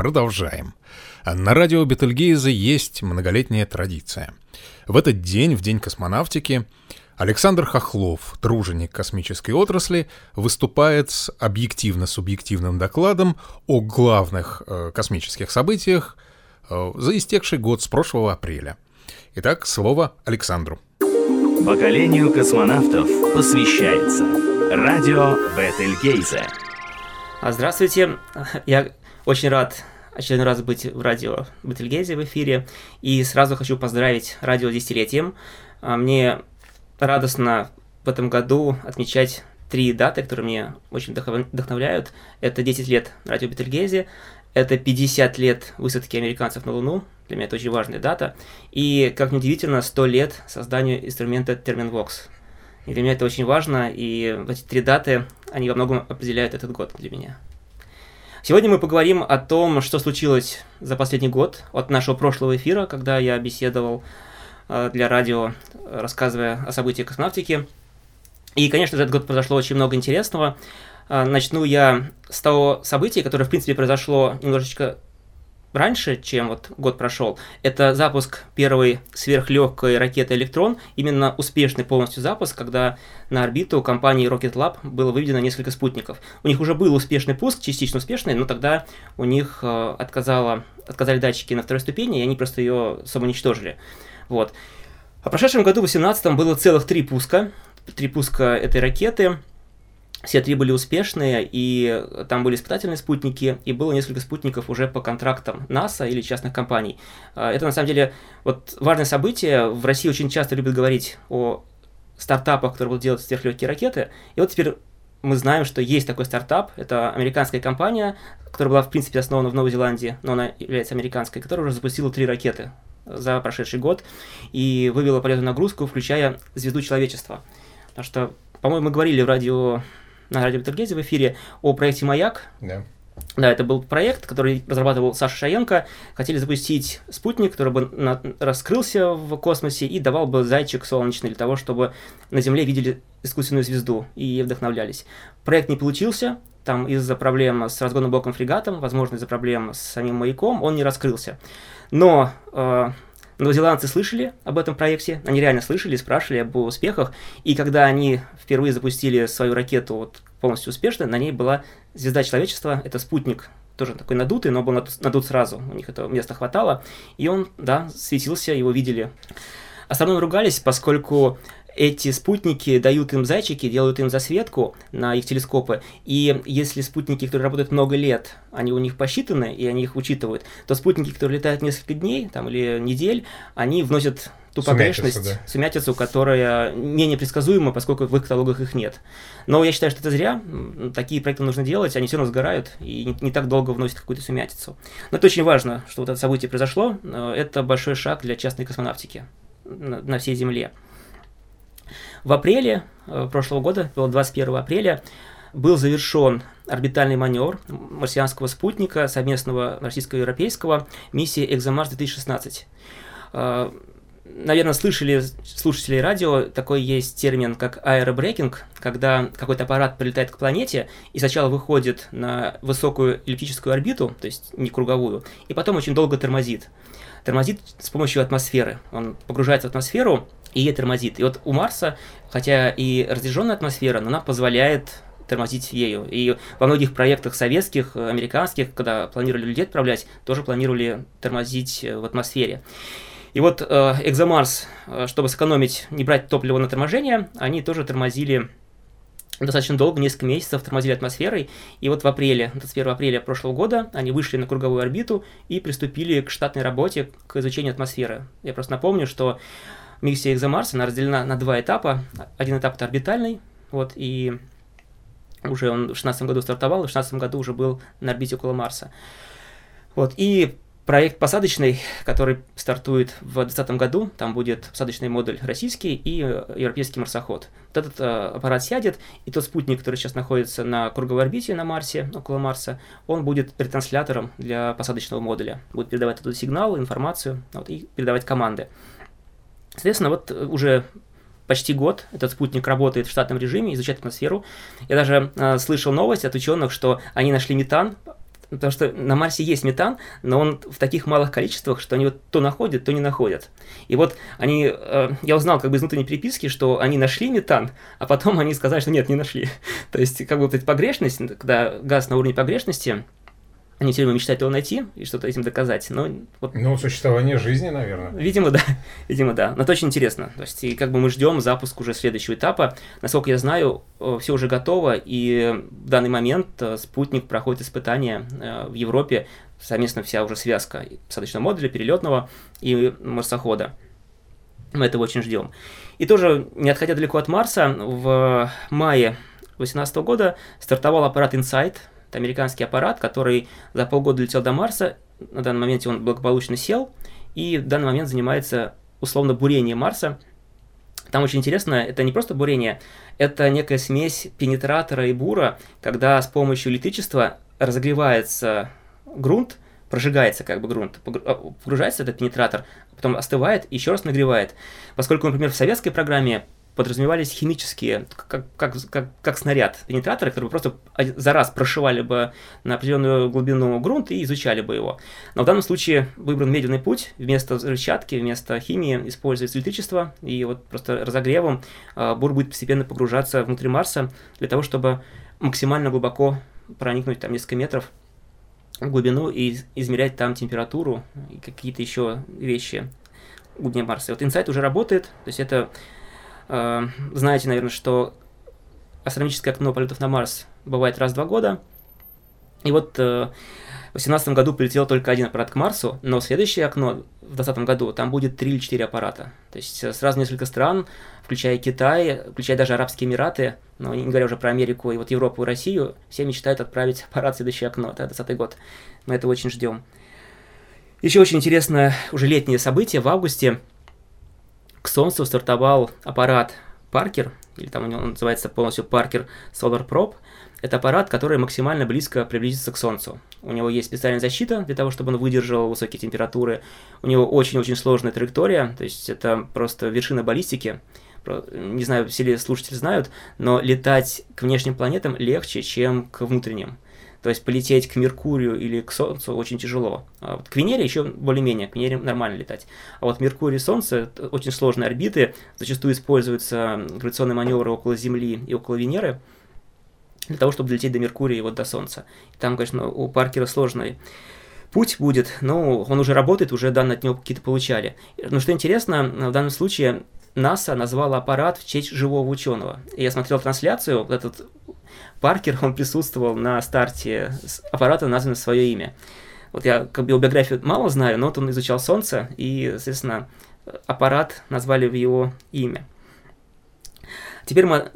Продолжаем. На радио Бетельгейзе есть многолетняя традиция. В этот день, в День космонавтики, Александр Хохлов, труженик космической отрасли, выступает с объективно-субъективным докладом о главных э, космических событиях э, за истекший год с прошлого апреля. Итак, слово Александру. Поколению космонавтов посвящается радио Бетельгейзе. Здравствуйте, я очень рад очередной раз быть в радио Бетельгейзе в эфире. И сразу хочу поздравить радио десятилетием. А, мне радостно в этом году отмечать три даты, которые меня очень вдохновляют. Это 10 лет радио Бетельгейзе, это 50 лет высадки американцев на Луну, для меня это очень важная дата, и, как неудивительно, 100 лет созданию инструмента Terminvox. И для меня это очень важно, и эти три даты, они во многом определяют этот год для меня. Сегодня мы поговорим о том, что случилось за последний год от нашего прошлого эфира, когда я беседовал э, для радио, рассказывая о событиях космонавтики. И, конечно же, этот год произошло очень много интересного. Э, начну я с того события, которое, в принципе, произошло немножечко раньше, чем вот год прошел, это запуск первой сверхлегкой ракеты «Электрон», именно успешный полностью запуск, когда на орбиту компании Rocket Lab было выведено несколько спутников. У них уже был успешный пуск, частично успешный, но тогда у них э, отказало, отказали датчики на второй ступени, и они просто ее самоуничтожили. Вот. А в прошедшем году, в 2018, было целых три пуска, три пуска этой ракеты – все три были успешные, и там были испытательные спутники, и было несколько спутников уже по контрактам НАСА или частных компаний. А, это на самом деле вот важное событие. В России очень часто любят говорить о стартапах, которые будут делать сверхлегкие ракеты. И вот теперь мы знаем, что есть такой стартап. Это американская компания, которая была, в принципе, основана в Новой Зеландии, но она является американской, которая уже запустила три ракеты за прошедший год и вывела полезную нагрузку, включая звезду человечества. Потому что, по-моему, мы говорили в радио на радио Бетельгейзе в эфире о проекте «Маяк». Да. Да, это был проект, который разрабатывал Саша Шаенко. Хотели запустить спутник, который бы на- раскрылся в космосе и давал бы зайчик солнечный для того, чтобы на Земле видели искусственную звезду и вдохновлялись. Проект не получился, там из-за проблем с разгонным блоком фрегатом, возможно, из-за проблем с самим маяком, он не раскрылся. Но э, Новозеландцы слышали об этом проекте, они реально слышали, спрашивали об успехах, и когда они впервые запустили свою ракету вот, полностью успешно, на ней была звезда человечества, это спутник, тоже такой надутый, но был надут сразу, у них этого места хватало, и он, да, светился, его видели. Астрономы ругались, поскольку эти спутники дают им зайчики, делают им засветку на их телескопы, и если спутники, которые работают много лет, они у них посчитаны, и они их учитывают, то спутники, которые летают несколько дней там, или недель, они вносят ту погрешность, сумятицу, да. сумятицу, которая менее предсказуема, поскольку в их каталогах их нет. Но я считаю, что это зря. Такие проекты нужно делать, они все равно сгорают и не, не так долго вносят какую-то сумятицу. Но это очень важно, что вот это событие произошло. Это большой шаг для частной космонавтики на, на всей Земле. В апреле э, прошлого года, было 21 апреля, был завершен орбитальный маневр марсианского спутника совместного российско-европейского миссии «Экзомарс-2016». Э, наверное, слышали слушатели радио, такой есть термин, как аэробрекинг, когда какой-то аппарат прилетает к планете и сначала выходит на высокую эллиптическую орбиту, то есть не круговую, и потом очень долго тормозит. Тормозит с помощью атмосферы. Он погружается в атмосферу, и тормозит. И вот у Марса, хотя и разряженная атмосфера, но она позволяет тормозить ею. И во многих проектах советских, американских, когда планировали людей отправлять, тоже планировали тормозить э, в атмосфере. И вот э, Экзомарс, э, чтобы сэкономить, не брать топливо на торможение, они тоже тормозили достаточно долго, несколько месяцев тормозили атмосферой, и вот в апреле, 21 апреля прошлого года, они вышли на круговую орбиту и приступили к штатной работе, к изучению атмосферы. Я просто напомню, что миссия Экзомарс, она разделена на два этапа. Один этап это орбитальный, вот, и уже он в 16 году стартовал, и в 16 году уже был на орбите около Марса. Вот, и проект посадочный, который стартует в 2020 году, там будет посадочный модуль российский и э, европейский марсоход. Вот этот э, аппарат сядет, и тот спутник, который сейчас находится на круговой орбите на Марсе, около Марса, он будет ретранслятором для посадочного модуля. Будет передавать туда сигнал, информацию вот, и передавать команды. Соответственно, вот э, уже почти год этот спутник работает в штатном режиме, изучает атмосферу. Я даже э, слышал новость от ученых, что они нашли метан потому что на Марсе есть метан, но он в таких малых количествах, что они вот то находят, то не находят. И вот они, э, я узнал как бы из внутренней переписки, что они нашли метан, а потом они сказали, что нет, не нашли. То есть как бы вот эта погрешность, когда газ на уровне погрешности, они все время мечтают его найти и что-то этим доказать. Но вот... Ну, существование жизни, наверное. Видимо, да. Видимо, да. Но это очень интересно. То есть, и как бы мы ждем запуск уже следующего этапа. Насколько я знаю, э, все уже готово, и в данный момент э, спутник проходит испытания э, в Европе, совместно вся уже связка посадочного модуля, перелетного и марсохода. Мы этого очень ждем. И тоже, не отходя далеко от Марса, в мае 2018 года стартовал аппарат InSight, это американский аппарат, который за полгода летел до Марса. На данный момент он благополучно сел и в данный момент занимается условно бурением Марса. Там очень интересно, это не просто бурение, это некая смесь пенетратора и бура, когда с помощью электричества разогревается грунт, прожигается как бы грунт, а, погружается этот пенетратор, потом остывает и еще раз нагревает. Поскольку, например, в советской программе подразумевались химические, как, как, как, как снаряд, пенетраторы, которые просто за раз прошивали бы на определенную глубину грунт и изучали бы его. Но в данном случае выбран медленный путь, вместо взрывчатки, вместо химии используется электричество, и вот просто разогревом э, бур будет постепенно погружаться внутрь Марса для того, чтобы максимально глубоко проникнуть там несколько метров в глубину и измерять там температуру и какие-то еще вещи глубине Марса. Вот Insight уже работает, то есть это знаете, наверное, что астрономическое окно полетов на Марс бывает раз в два года. И вот э, в 2018 году прилетел только один аппарат к Марсу, но следующее окно в 2020 году там будет три или четыре аппарата. То есть э, сразу несколько стран, включая Китай, включая даже Арабские Эмираты, но не говоря уже про Америку и вот Европу и Россию, все мечтают отправить аппарат в следующее окно, это 2020 год. Мы это очень ждем. Еще очень интересное уже летнее событие в августе – к Солнцу стартовал аппарат Паркер, или там у него называется полностью Паркер Solar Probe. Это аппарат, который максимально близко приблизится к Солнцу. У него есть специальная защита для того, чтобы он выдержал высокие температуры. У него очень-очень сложная траектория, то есть это просто вершина баллистики. Не знаю, все ли слушатели знают, но летать к внешним планетам легче, чем к внутренним. То есть полететь к Меркурию или к Солнцу очень тяжело. А вот к Венере еще более-менее, к Венере нормально летать. А вот Меркурий и Солнце – очень сложные орбиты, зачастую используются гравитационные маневры около Земли и около Венеры для того, чтобы долететь до Меркурия и вот до Солнца. Там, конечно, у Паркера сложный путь будет, но он уже работает, уже данные от него какие-то получали. Но что интересно, в данном случае НАСА назвала аппарат в честь живого ученого. Я смотрел трансляцию, этот Паркер, он присутствовал на старте аппарата, назван свое имя. Вот я как бы его биографию мало знаю, но вот он изучал Солнце, и, соответственно, аппарат назвали в его имя. Теперь мы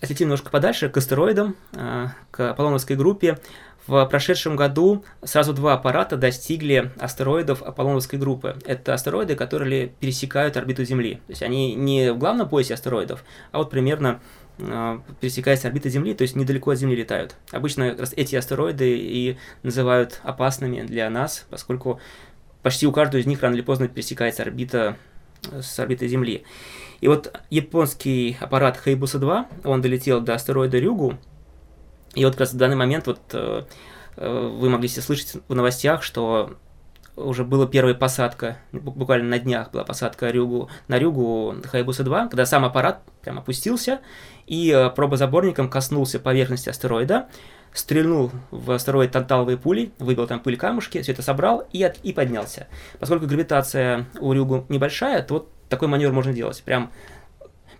отлетим немножко подальше к астероидам, а, к Аполлоновской группе. В прошедшем году сразу два аппарата достигли астероидов Аполлоновской группы. Это астероиды, которые пересекают орбиту Земли. То есть они не в главном поясе астероидов, а вот примерно а, пересекаясь орбиты Земли, то есть недалеко от Земли летают. Обычно как раз эти астероиды и называют опасными для нас, поскольку почти у каждого из них рано или поздно пересекается орбита э, с орбитой Земли. И вот японский аппарат Хайбуса-2, он долетел до астероида Рюгу, и вот как раз в данный момент вот э, э, вы могли себе слышать в новостях, что уже была первая посадка, буквально на днях была посадка Рюгу, на Рюгу Хайбуса-2, когда сам аппарат прям опустился и э, пробозаборником коснулся поверхности астероида, стрельнул в астероид танталовые пули, выбил там пыль камушки, все это собрал и, от, и поднялся. Поскольку гравитация у Рюгу небольшая, то вот такой маневр можно делать. Прям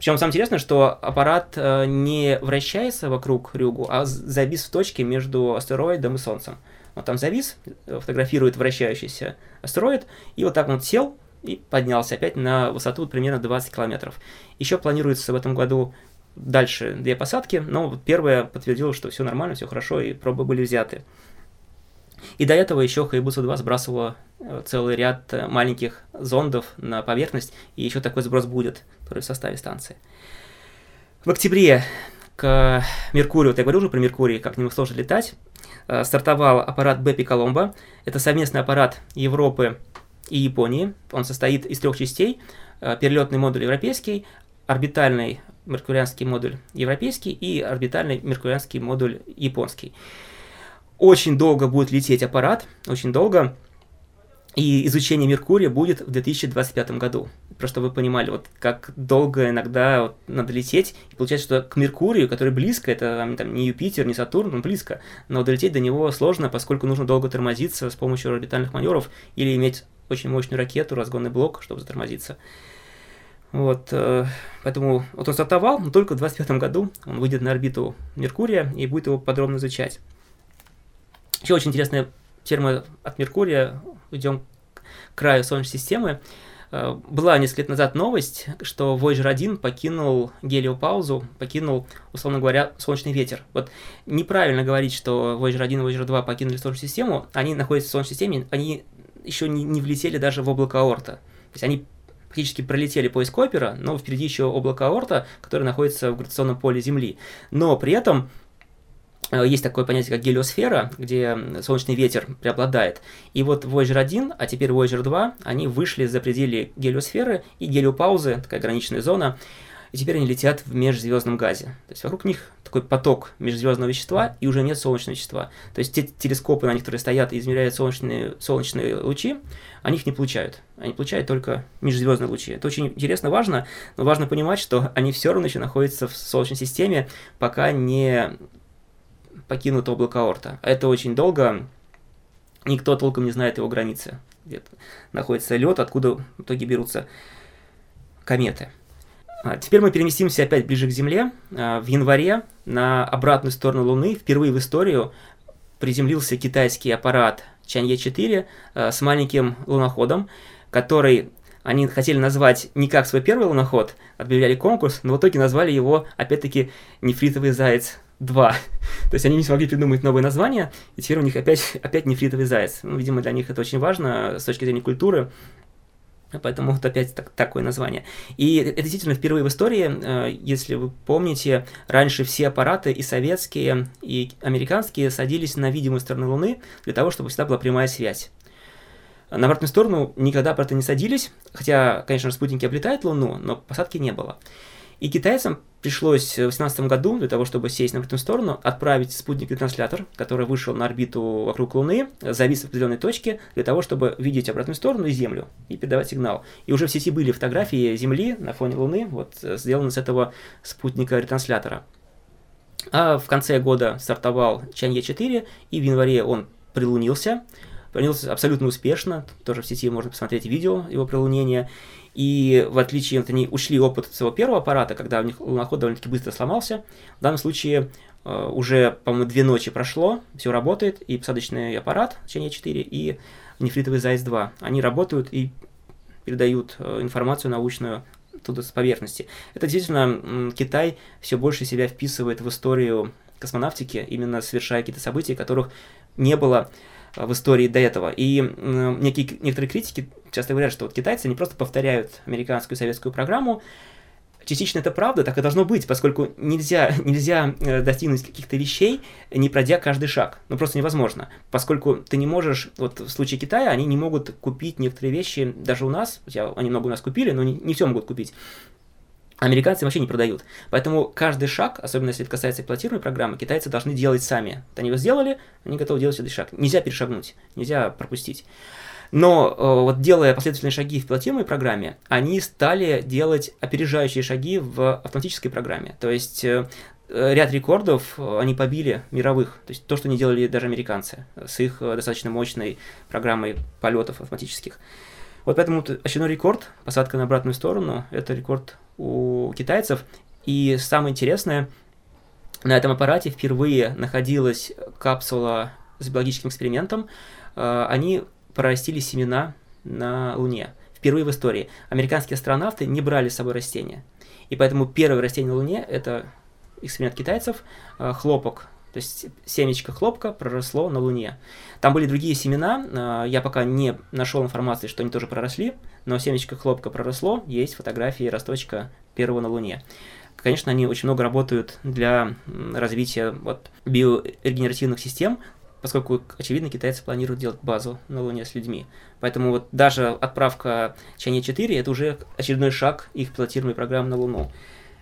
причем самое интересное, что аппарат э, не вращается вокруг Рюгу, а завис в точке между астероидом и Солнцем. Он там завис, фотографирует вращающийся астероид, и вот так он сел и поднялся опять на высоту примерно 20 километров. Еще планируется в этом году дальше две посадки, но первая подтвердила, что все нормально, все хорошо, и пробы были взяты. И до этого еще Хайбуса-2 сбрасывала э, целый ряд э, маленьких зондов на поверхность, и еще такой сброс будет, который в составе станции. В октябре к Меркурию, вот я говорил уже про Меркурий, как нему сложно летать, Э, стартовал аппарат Бепи Коломбо. Это совместный аппарат Европы и Японии. Он состоит из трех частей. Перелетный модуль европейский, орбитальный меркурианский модуль европейский и орбитальный меркурианский модуль японский. Очень долго будет лететь аппарат, очень долго. И изучение Меркурия будет в 2025 году. Просто вы понимали, вот как долго иногда вот надо лететь. И получается, что к Меркурию, который близко, это там, не Юпитер, не Сатурн, он близко, но долететь до него сложно, поскольку нужно долго тормозиться с помощью орбитальных маневров или иметь очень мощную ракету, разгонный блок, чтобы затормозиться. Вот, э, поэтому вот он стартовал, но только в 2025 году он выйдет на орбиту Меркурия и будет его подробно изучать. Еще очень интересная термо от Меркурия, идем к краю Солнечной системы. Э, была несколько лет назад новость, что Voyager 1 покинул гелиопаузу, покинул, условно говоря, солнечный ветер. Вот неправильно говорить, что Voyager 1 и Voyager 2 покинули Солнечную систему, они находятся в Солнечной системе, они еще не, не влетели даже в облако Орта. То есть они практически пролетели поиск Копера, но впереди еще облако Орта, которое находится в гравитационном поле Земли. Но при этом есть такое понятие, как гелиосфера, где солнечный ветер преобладает. И вот Voyager 1, а теперь Voyager 2, они вышли за пределы гелиосферы и гелиопаузы, такая граничная зона, и теперь они летят в межзвездном газе. То есть вокруг них такой поток межзвездного вещества, и уже нет солнечного вещества. То есть те телескопы, на них, которые стоят и измеряют солнечные, солнечные лучи, они их не получают. Они получают только межзвездные лучи. Это очень интересно, важно, но важно понимать, что они все равно еще находятся в Солнечной системе, пока не покинут облако Орта. Это очень долго, никто толком не знает его границы. Где-то находится лед, откуда в итоге берутся кометы. А теперь мы переместимся опять ближе к Земле. А, в январе на обратную сторону Луны впервые в историю приземлился китайский аппарат Чанье-4 а, с маленьким луноходом, который они хотели назвать не как свой первый луноход, объявляли конкурс, но в итоге назвали его, опять-таки, нефритовый заяц 2. То есть они не смогли придумать новое название, и теперь у них опять, опять нефритовый заяц. Ну, видимо, для них это очень важно с точки зрения культуры, Поэтому вот опять так, такое название. И это действительно впервые в истории, э, если вы помните, раньше все аппараты и советские, и американские садились на видимую сторону Луны для того, чтобы всегда была прямая связь. На обратную сторону никогда аппараты не садились, хотя, конечно, спутники облетают Луну, но посадки не было. И китайцам пришлось в 2018 году, для того, чтобы сесть на обратную сторону, отправить спутник-ретранслятор, который вышел на орбиту вокруг Луны, завис в определенной точке, для того, чтобы видеть обратную сторону и Землю, и передавать сигнал. И уже в сети были фотографии Земли на фоне Луны, вот, сделаны с этого спутника-ретранслятора. А в конце года стартовал Чанье-4, и в январе он прилунился, прилунился абсолютно успешно, тоже в сети можно посмотреть видео его прилунения, и в отличие от они ушли опыт своего первого аппарата, когда у них луноход довольно-таки быстро сломался, в данном случае э, уже, по-моему, две ночи прошло, все работает, и посадочный аппарат Чене-4, и нефритовый Зайс-2. Они работают и передают э, информацию научную туда с поверхности. Это действительно Китай все больше себя вписывает в историю космонавтики, именно совершая какие-то события, которых не было в истории до этого. И некие, некоторые критики часто говорят, что вот китайцы не просто повторяют американскую советскую программу, частично это правда, так и должно быть, поскольку нельзя, нельзя э, достигнуть каких-то вещей, не пройдя каждый шаг. Ну, просто невозможно. Поскольку ты не можешь, вот в случае Китая, они не могут купить некоторые вещи даже у нас, хотя они много у нас купили, но не, не все могут купить. Американцы вообще не продают. Поэтому каждый шаг, особенно если это касается эксплуатируемой программы, китайцы должны делать сами. они его сделали, они готовы делать следующий шаг. Нельзя перешагнуть, нельзя пропустить. Но э, вот делая последовательные шаги в пилотируемой программе, они стали делать опережающие шаги в автоматической программе. То есть э, ряд рекордов э, они побили мировых. То есть то, что не делали даже американцы с их достаточно мощной программой полетов автоматических. Вот поэтому очередной рекорд, посадка на обратную сторону, это рекорд у китайцев. И самое интересное, на этом аппарате впервые находилась капсула с биологическим экспериментом. Э, они прорастили семена на Луне. Впервые в истории. Американские астронавты не брали с собой растения. И поэтому первое растение на Луне – это эксперимент китайцев, э, хлопок то есть семечко хлопка проросло на Луне. Там были другие семена, а, я пока не нашел информации, что они тоже проросли, но семечко хлопка проросло, есть фотографии росточка первого на Луне. Конечно, они очень много работают для развития вот, биорегенеративных систем, поскольку, очевидно, китайцы планируют делать базу на Луне с людьми. Поэтому вот даже отправка Чане-4 – это уже очередной шаг их пилотируемой программы на Луну.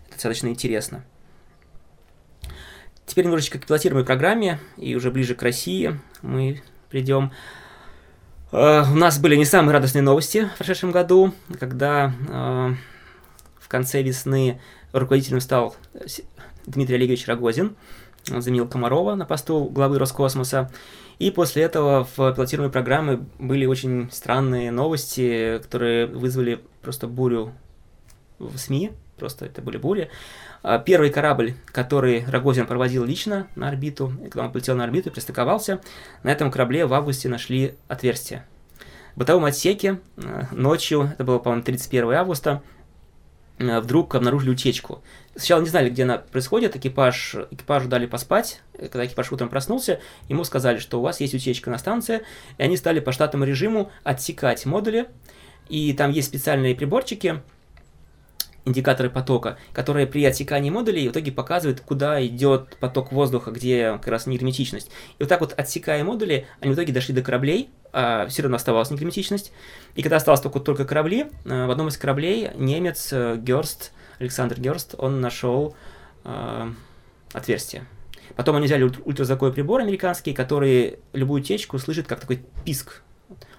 Это достаточно интересно. Теперь немножечко к пилотируемой программе, и уже ближе к России мы придем. Э, у нас были не самые радостные новости в прошедшем году, когда э, в конце весны руководителем стал Дмитрий Олегович Рогозин, заменил Комарова на посту главы Роскосмоса. И после этого в пилотируемой программе были очень странные новости, которые вызвали просто бурю в СМИ, просто это были бури. А, первый корабль, который Рогозин проводил лично на орбиту, когда он полетел на орбиту пристыковался, на этом корабле в августе нашли отверстие. В бытовом отсеке а, ночью, это было, по-моему, 31 августа, а, вдруг обнаружили утечку. Сначала не знали, где она происходит, экипаж, экипажу дали поспать. Когда экипаж утром проснулся, ему сказали, что у вас есть утечка на станции, и они стали по штатному режиму отсекать модули, и там есть специальные приборчики, индикаторы потока, которые при отсекании модулей в итоге показывают, куда идет поток воздуха, где как раз негерметичность. И вот так вот отсекая модули, они в итоге дошли до кораблей, а все равно оставалась негерметичность. И когда осталось только, только корабли, э, в одном из кораблей немец э, Герст, Александр Герст, он нашел э, отверстие. Потом они взяли ультразвуковой прибор американский, который любую течку слышит как такой писк.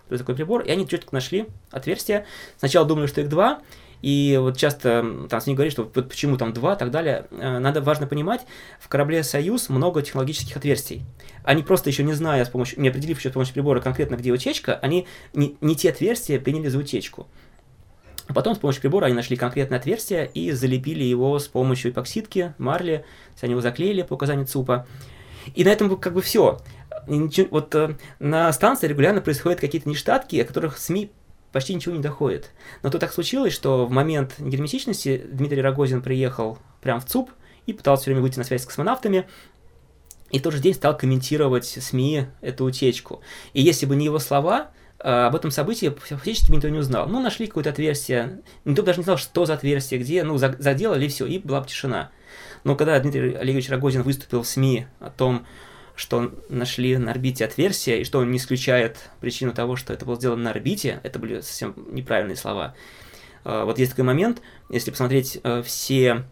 Такой прибор, и они четко нашли отверстие. Сначала думали, что их два, и вот часто там с ним говорят, что вот почему там два и так далее. Э, надо важно понимать, в корабле «Союз» много технологических отверстий. Они просто еще не зная, с помощью, не определив еще с помощью прибора конкретно, где утечка, они не, не те отверстия приняли за утечку. А потом с помощью прибора они нашли конкретное отверстие и залепили его с помощью эпоксидки, марли, они его заклеили по указанию ЦУПа. И на этом как бы все. Вот э, на станции регулярно происходят какие-то нештатки, о которых СМИ почти ничего не доходит. Но то так случилось, что в момент герметичности Дмитрий Рогозин приехал прямо в ЦУП и пытался все время выйти на связь с космонавтами, и в тот же день стал комментировать СМИ эту утечку. И если бы не его слова, а, об этом событии фактически никто не узнал. Ну, нашли какое-то отверстие, никто даже не знал, что за отверстие, где, ну, заделали, все, и была бы тишина. Но когда Дмитрий Олегович Рогозин выступил в СМИ о том, что нашли на орбите отверстие, и что он не исключает причину того, что это было сделано на орбите, это были совсем неправильные слова. А, вот есть такой момент, если посмотреть э, все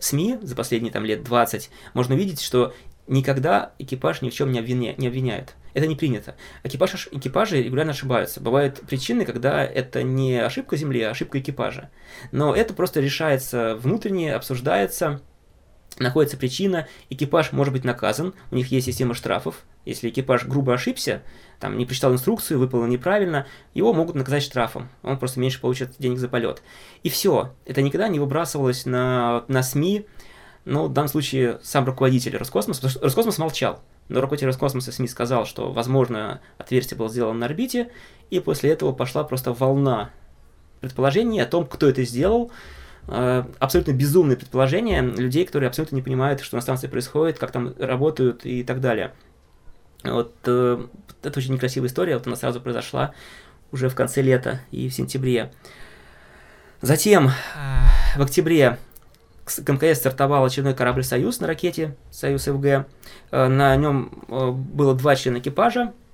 СМИ за последние там лет 20, можно увидеть, что никогда экипаж ни в чем не, обвиня... не обвиняет. Это не принято. Экипаж, экипажи регулярно ошибаются. Бывают причины, когда это не ошибка Земли, а ошибка экипажа. Но это просто решается внутренне, обсуждается, находится причина, экипаж может быть наказан, у них есть система штрафов, если экипаж грубо ошибся, там не прочитал инструкцию, выполнил неправильно, его могут наказать штрафом, он просто меньше получит денег за полет. И все, это никогда не выбрасывалось на, на СМИ, но в данном случае сам руководитель Роскосмоса, потому что Роскосмос молчал, но руководитель Роскосмоса СМИ сказал, что, возможно, отверстие было сделано на орбите, и после этого пошла просто волна предположений о том, кто это сделал, абсолютно безумные предположения людей, которые абсолютно не понимают, что на станции происходит, как там работают и так далее. Вот э, это очень некрасивая история, вот она сразу произошла уже в конце лета и в сентябре. Затем в октябре к МКС стартовал очередной корабль «Союз» на ракете «Союз ФГ». Э, на нем было два члена экипажа, Э,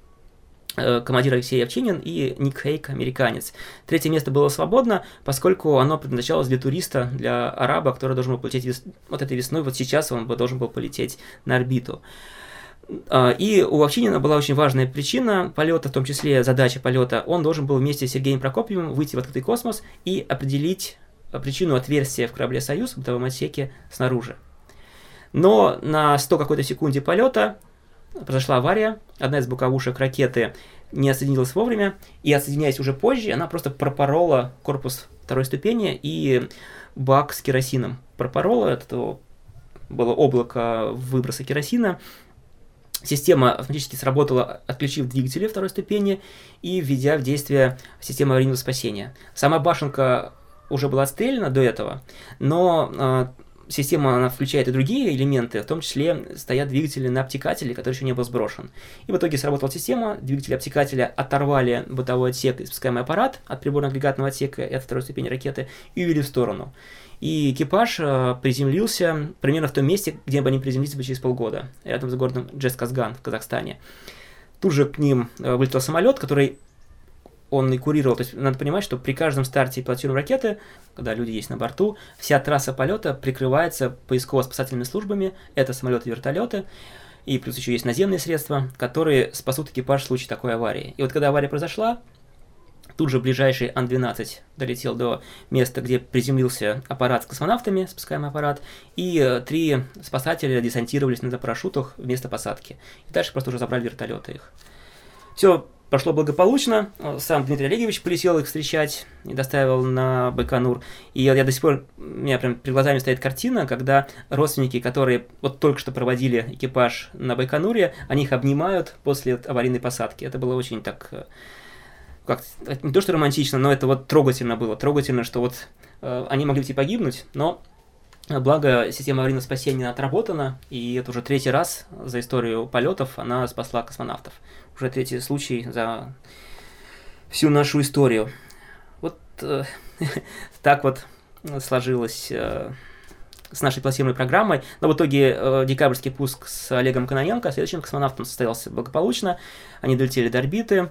командир Алексей Овчинин и Ник Хейк, американец. Третье место было свободно, поскольку оно предназначалось для туриста, для араба, который должен был полететь вес... вот этой весной, вот сейчас он бы должен был полететь на орбиту. А, и у Овчинина была очень важная причина полета, в том числе задача полета. Он должен был вместе с Сергеем Прокопьевым выйти в открытый космос и определить причину отверстия в корабле «Союз» в бытовом отсеке снаружи. Но на 100 какой-то секунде полета произошла авария, одна из боковушек ракеты не отсоединилась вовремя, и отсоединяясь уже позже, она просто пропорола корпус второй ступени и бак с керосином. Пропорола, это было облако выброса керосина, Система автоматически сработала, отключив двигатели второй ступени и введя в действие систему аварийного спасения. Сама башенка уже была отстреляна до этого, но а, система она включает и другие элементы, в том числе стоят двигатели на обтекателе, который еще не был сброшен. И в итоге сработала система, двигатели обтекателя оторвали бытовой отсек и спускаемый аппарат от приборно-агрегатного отсека и от второй ступени ракеты и увели в сторону. И экипаж э, приземлился примерно в том месте, где бы они приземлились бы через полгода, рядом с городом Джесказган в Казахстане. Тут же к ним э, вылетел самолет, который он и курировал. То есть надо понимать, что при каждом старте и пилотируемой ракеты, когда люди есть на борту, вся трасса полета прикрывается поисково-спасательными службами. Это самолеты и вертолеты. И плюс еще есть наземные средства, которые спасут экипаж в случае такой аварии. И вот когда авария произошла, Тут же ближайший Ан-12 долетел до места, где приземлился аппарат с космонавтами, спускаемый аппарат, и э, три спасателя десантировались на парашютах вместо посадки. И дальше просто уже забрали вертолеты их. Все прошло благополучно. Сам Дмитрий Олегович полетел их встречать и доставил на Байконур. И я, до сих пор, у меня прям перед глазами стоит картина, когда родственники, которые вот только что проводили экипаж на Байконуре, они их обнимают после аварийной посадки. Это было очень так э, как не то что романтично, но это вот трогательно было. Трогательно, что вот э, они могли идти погибнуть, но э, Благо, система аварийного спасения отработана, и это уже третий раз за историю полетов она спасла космонавтов. Уже третий случай за всю нашу историю. Вот э, так вот сложилось э, с нашей планируемой программой. Но в итоге э, декабрьский пуск с Олегом Каноненко, следующим космонавтом, состоялся благополучно. Они долетели до орбиты.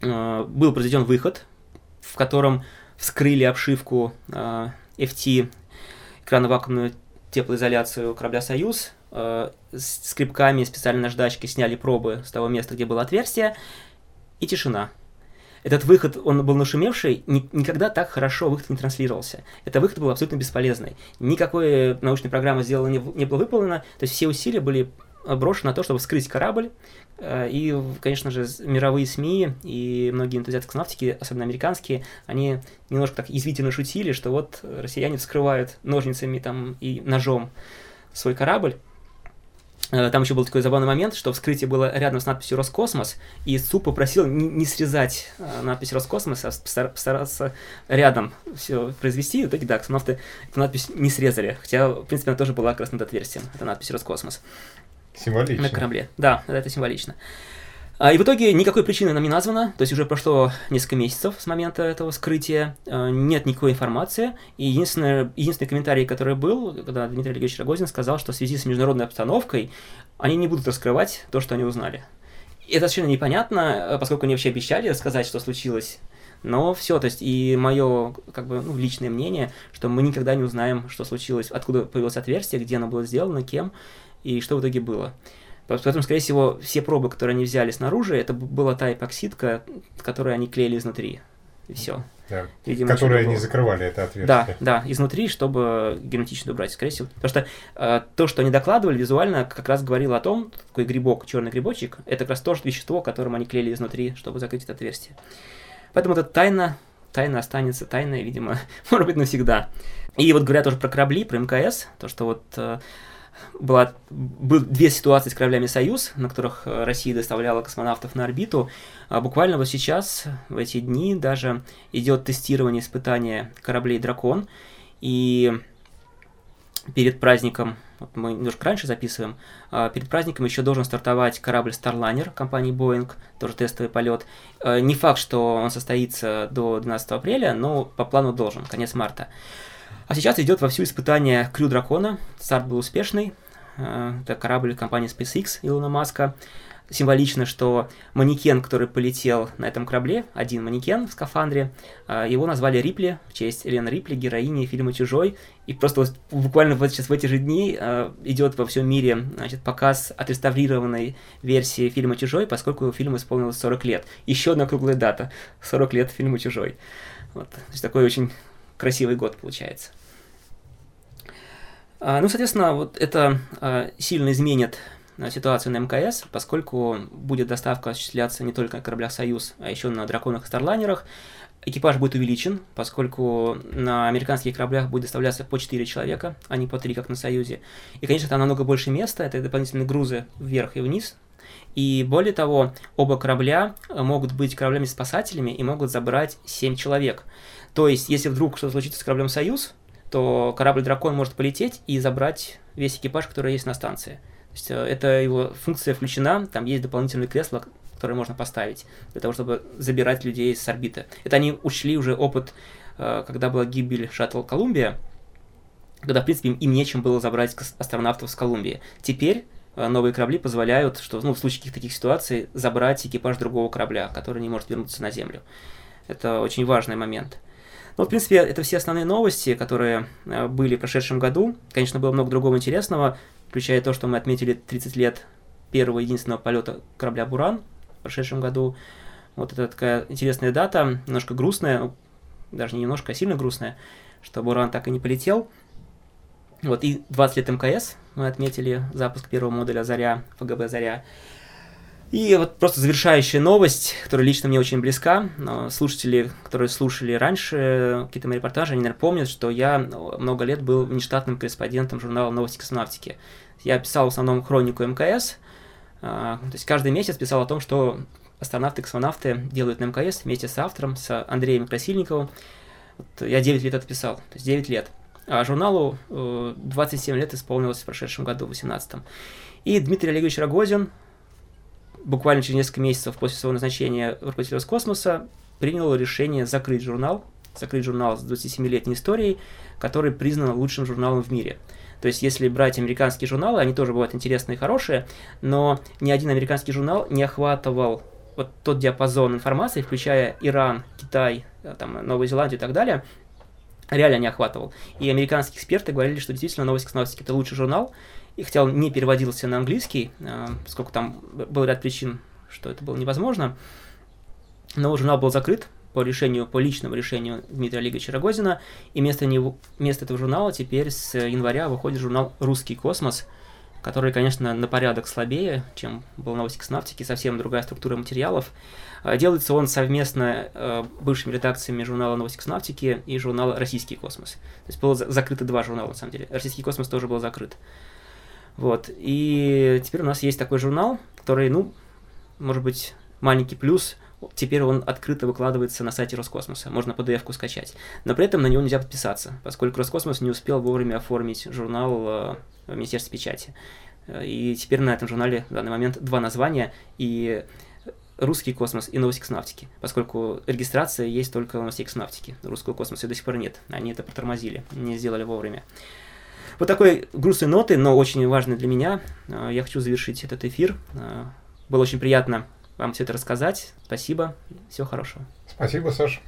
Э, был произведен выход, в котором вскрыли обшивку э, FT, экрано-вакуумную теплоизоляцию корабля «Союз», э, с скребками специальной наждачки сняли пробы с того места, где было отверстие, и тишина. Этот выход, он был нашумевший, ни, никогда так хорошо выход не транслировался. Это выход был абсолютно бесполезный. Никакой научной программы сделано не, не было выполнено, то есть все усилия были брошены на то, чтобы вскрыть корабль, Э, и, конечно же, мировые СМИ и многие энтузиасты космонавтики, особенно американские, они немножко так язвительно шутили, что вот россияне вскрывают ножницами там и ножом свой корабль. Э, там еще был такой забавный момент, что вскрытие было рядом с надписью «Роскосмос», и СУП попросил не, не срезать э, надпись «Роскосмос», а постараться рядом все произвести. И в итоге, да, космонавты эту надпись не срезали, хотя, в принципе, она тоже была как раз над отверстием, эта надпись «Роскосмос». Символично. На корабле. Да, это символично. А, и в итоге никакой причины нам не названо, то есть уже прошло несколько месяцев с момента этого скрытия, а, нет никакой информации, и единственный, единственный комментарий, который был, когда Дмитрий Олегович Рогозин сказал, что в связи с международной обстановкой они не будут раскрывать то, что они узнали. И это совершенно непонятно, поскольку они вообще обещали рассказать, что случилось, но все, то есть и мое как бы ну, личное мнение, что мы никогда не узнаем, что случилось, откуда появилось отверстие, где оно было сделано, кем, и что в итоге было. Поэтому, скорее всего, все пробы, которые они взяли снаружи, это была та эпоксидка, которую они клеили изнутри. И все. Да. Видимо, которые они было... закрывали это отверстие. Да, да, изнутри, чтобы герметично убрать, скорее всего. Потому что э, то, что они докладывали визуально, как раз говорило о том, такой грибок, черный грибочек, это как раз то же вещество, которым они клеили изнутри, чтобы закрыть это отверстие. Поэтому это тайна, тайна останется тайной, видимо, может быть, навсегда. И вот говоря тоже про корабли, про МКС, то, что вот э, была, был две ситуации с кораблями «Союз», на которых э, Россия доставляла космонавтов на орбиту. А буквально вот сейчас, в эти дни, даже идет тестирование, испытание кораблей «Дракон». И перед праздником, вот мы немножко раньше записываем, а перед праздником еще должен стартовать корабль Starliner компании Boeing, тоже тестовый полет. Э, не факт, что он состоится до 12 апреля, но по плану должен, конец марта. А сейчас идет во всю испытание Крю Дракона. Старт был успешный. Э, это корабль компании SpaceX Илона Маска. Символично, что манекен, который полетел на этом корабле, один манекен в скафандре, э, его назвали Рипли в честь Элены Рипли, героини фильма «Чужой». И просто вот буквально вот сейчас в эти же дни э, идет во всем мире значит, показ отреставрированной версии фильма «Чужой», поскольку фильму исполнилось 40 лет. Еще одна круглая дата. 40 лет фильму «Чужой». Вот. То есть такой очень красивый год получается. А, ну, соответственно, вот это а, сильно изменит а, ситуацию на МКС, поскольку будет доставка осуществляться не только на кораблях «Союз», а еще на «Драконах» и «Старлайнерах». Экипаж будет увеличен, поскольку на американских кораблях будет доставляться по 4 человека, а не по 3, как на «Союзе». И, конечно, там намного больше места, это дополнительные грузы вверх и вниз. И более того, оба корабля могут быть кораблями-спасателями и могут забрать 7 человек. То есть, если вдруг что-то случится с кораблем «Союз», то корабль «Дракон» может полететь и забрать весь экипаж, который есть на станции. То есть, э, это его функция включена, там есть дополнительные кресла, которые можно поставить для того, чтобы забирать людей с орбиты. Это они учли уже опыт, э, когда была гибель шаттл «Колумбия», когда, в принципе, им нечем было забрать астронавтов с Колумбии. Теперь э, новые корабли позволяют, что ну, в случае каких-то таких ситуаций забрать экипаж другого корабля, который не может вернуться на Землю. Это очень важный момент. Ну, в принципе, это все основные новости, которые э, были в прошедшем году. Конечно, было много другого интересного, включая то, что мы отметили 30 лет первого единственного полета корабля «Буран» в прошедшем году. Вот это такая интересная дата, немножко грустная, ну, даже не немножко, а сильно грустная, что «Буран» так и не полетел. Вот, и 20 лет МКС мы отметили запуск первого модуля «Заря», ФГБ «Заря». И вот просто завершающая новость, которая лично мне очень близка. Слушатели, которые слушали раньше какие-то мои репортажи, они, наверное, помнят, что я много лет был внештатным корреспондентом журнала «Новости космонавтики». Я писал в основном хронику МКС, а, то есть каждый месяц писал о том, что астронавты и космонавты делают на МКС вместе с автором, с Андреем Красильниковым. Вот я 9 лет это писал, то есть 9 лет. А журналу 27 э, лет исполнилось в прошедшем году, в 18 И Дмитрий Олегович Рогозин, буквально через несколько месяцев после своего назначения руководителя космоса принял решение закрыть журнал, закрыть журнал с 27-летней историей, который признан лучшим журналом в мире. То есть, если брать американские журналы, они тоже бывают интересные и хорошие, но ни один американский журнал не охватывал вот тот диапазон информации, включая Иран, Китай, э, там, Новую Зеландию и так далее, реально не охватывал. И американские эксперты говорили, что действительно «Новости космонавтики» — это лучший журнал, и хотя он не переводился на английский, э, поскольку там был ряд причин, что это было невозможно, но журнал был закрыт по решению, по личному решению Дмитрия Олеговича Рогозина, и вместо, него, вместо этого журнала теперь с января выходит журнал «Русский космос», который, конечно, на порядок слабее, чем был «Новости космонавтики», совсем другая структура материалов. Э, делается он совместно э, бывшими редакциями журнала «Новости космонавтики» и журнала «Российский космос». То есть было закрыто два журнала, на самом деле. «Российский космос» тоже был закрыт. Вот. И теперь у нас есть такой журнал, который, ну, может быть, маленький плюс. Теперь он открыто выкладывается на сайте Роскосмоса. Можно PDF-ку скачать. Но при этом на него нельзя подписаться, поскольку Роскосмос не успел вовремя оформить журнал э, в Министерстве печати. И теперь на этом журнале в данный момент два названия. И русский космос и новости космонавтики, поскольку регистрация есть только новостей космонавтики. Русского космоса до сих пор нет. Они это протормозили, не сделали вовремя. Вот такой грустной ноты, но очень важной для меня. А, я хочу завершить этот эфир. А, было очень приятно вам все это рассказать. Спасибо. Всего хорошего. Спасибо, Саша.